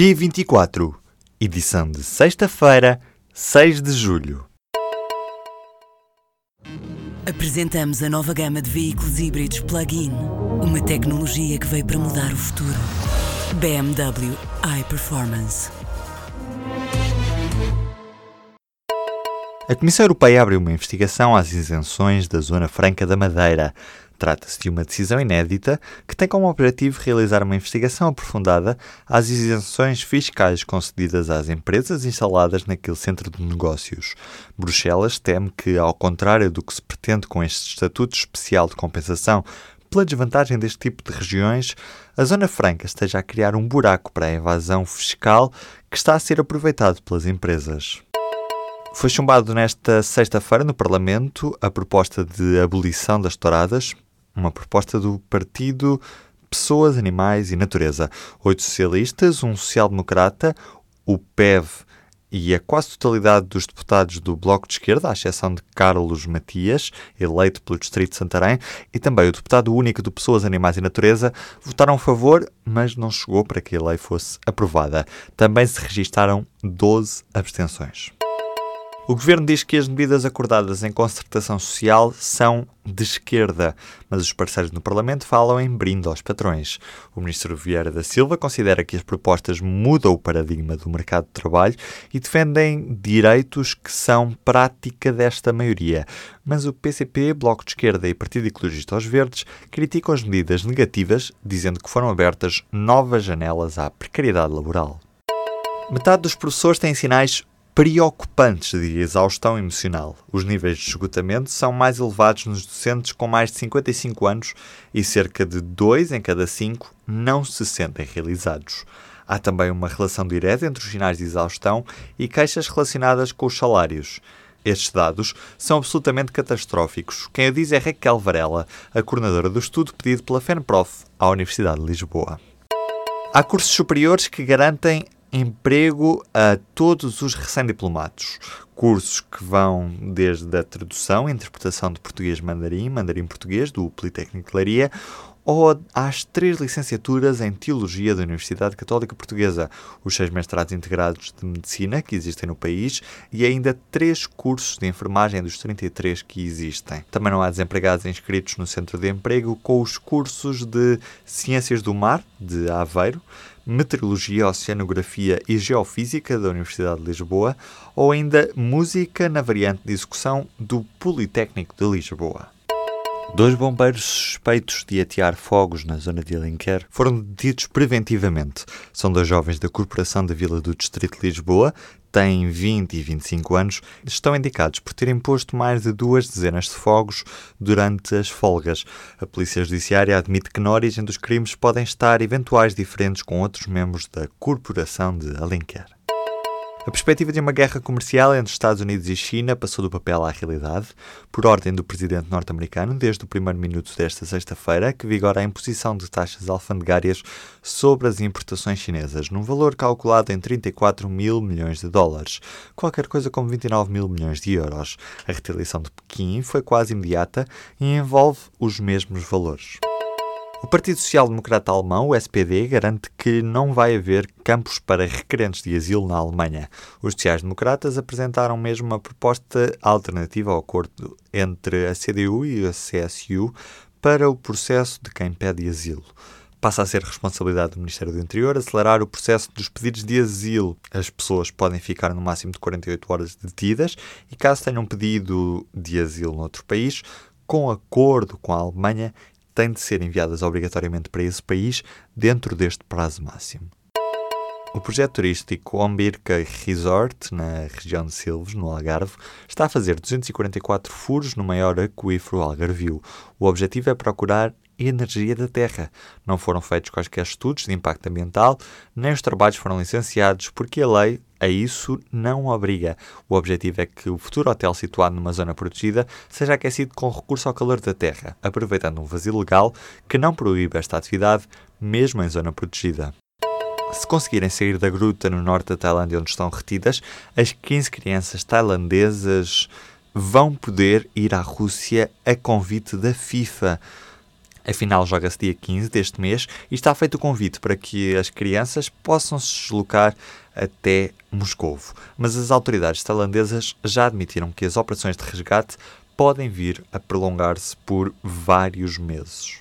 P24, edição de sexta-feira, 6 de julho. Apresentamos a nova gama de veículos híbridos plug-in. Uma tecnologia que veio para mudar o futuro. BMW iPerformance. A Comissão Europeia abriu uma investigação às isenções da Zona Franca da Madeira. Trata-se de uma decisão inédita que tem como objetivo realizar uma investigação aprofundada às isenções fiscais concedidas às empresas instaladas naquele centro de negócios. Bruxelas teme que, ao contrário do que se pretende com este Estatuto Especial de Compensação pela desvantagem deste tipo de regiões, a Zona Franca esteja a criar um buraco para a evasão fiscal que está a ser aproveitado pelas empresas. Foi chumbado nesta sexta-feira no Parlamento a proposta de abolição das touradas, uma proposta do Partido Pessoas, Animais e Natureza. Oito socialistas, um social-democrata, o PEV e a quase totalidade dos deputados do Bloco de Esquerda, à exceção de Carlos Matias, eleito pelo Distrito de Santarém, e também o deputado único do Pessoas, Animais e Natureza, votaram a favor, mas não chegou para que a lei fosse aprovada. Também se registaram 12 abstenções. O governo diz que as medidas acordadas em concertação social são de esquerda, mas os parceiros no Parlamento falam em brinde aos patrões. O ministro Vieira da Silva considera que as propostas mudam o paradigma do mercado de trabalho e defendem direitos que são prática desta maioria. Mas o PCP, Bloco de Esquerda e Partido Ecologista aos Verdes criticam as medidas negativas, dizendo que foram abertas novas janelas à precariedade laboral. Metade dos professores têm sinais preocupantes de exaustão emocional. Os níveis de esgotamento são mais elevados nos docentes com mais de 55 anos e cerca de 2 em cada 5 não se sentem realizados. Há também uma relação direta entre os sinais de exaustão e queixas relacionadas com os salários. Estes dados são absolutamente catastróficos. Quem o diz é Raquel Varela, a coordenadora do estudo pedido pela FENPROF à Universidade de Lisboa. Há cursos superiores que garantem emprego a todos os recém-diplomados. Cursos que vão desde a tradução interpretação de português-mandarim, mandarim-português, do Politécnico de Laria, ou às três licenciaturas em Teologia da Universidade Católica Portuguesa, os seis mestrados integrados de Medicina que existem no país e ainda três cursos de enfermagem dos 33 que existem. Também não há desempregados inscritos no Centro de Emprego com os cursos de Ciências do Mar, de Aveiro, Meteorologia, Oceanografia e Geofísica da Universidade de Lisboa ou ainda Música na variante de execução do Politécnico de Lisboa. Dois bombeiros suspeitos de atear fogos na zona de Alenquer foram detidos preventivamente. São dois jovens da Corporação da Vila do Distrito de Lisboa, têm 20 e 25 anos, estão indicados por terem posto mais de duas dezenas de fogos durante as folgas. A Polícia Judiciária admite que na origem dos crimes podem estar eventuais diferentes com outros membros da Corporação de Alenquer. A perspectiva de uma guerra comercial entre Estados Unidos e China passou do papel à realidade, por ordem do presidente norte-americano, desde o primeiro minuto desta sexta-feira, que vigora a imposição de taxas alfandegárias sobre as importações chinesas, num valor calculado em 34 mil milhões de dólares, qualquer coisa como 29 mil milhões de euros. A retaliação de Pequim foi quase imediata e envolve os mesmos valores. O Partido Social Democrata Alemão, o SPD, garante que não vai haver campos para requerentes de asilo na Alemanha. Os sociais-democratas apresentaram mesmo uma proposta alternativa ao acordo entre a CDU e a CSU para o processo de quem pede asilo passa a ser responsabilidade do Ministério do Interior acelerar o processo dos pedidos de asilo. As pessoas podem ficar no máximo de 48 horas detidas e, caso tenham pedido de asilo noutro país, com acordo com a Alemanha, têm de ser enviadas obrigatoriamente para esse país dentro deste prazo máximo. O projeto turístico Ombirca Resort, na região de Silves, no Algarve, está a fazer 244 furos no maior aquífero algarvio. O objetivo é procurar energia da terra. Não foram feitos quaisquer estudos de impacto ambiental, nem os trabalhos foram licenciados, porque a lei a isso não obriga. O objetivo é que o futuro hotel situado numa zona protegida seja aquecido com recurso ao calor da terra, aproveitando um vazio legal que não proíbe esta atividade, mesmo em zona protegida. Se conseguirem sair da gruta no norte da Tailândia onde estão retidas, as 15 crianças tailandesas vão poder ir à Rússia a convite da FIFA. A final joga-se dia 15 deste mês e está feito o convite para que as crianças possam se deslocar até Moscovo. Mas as autoridades tailandesas já admitiram que as operações de resgate podem vir a prolongar-se por vários meses.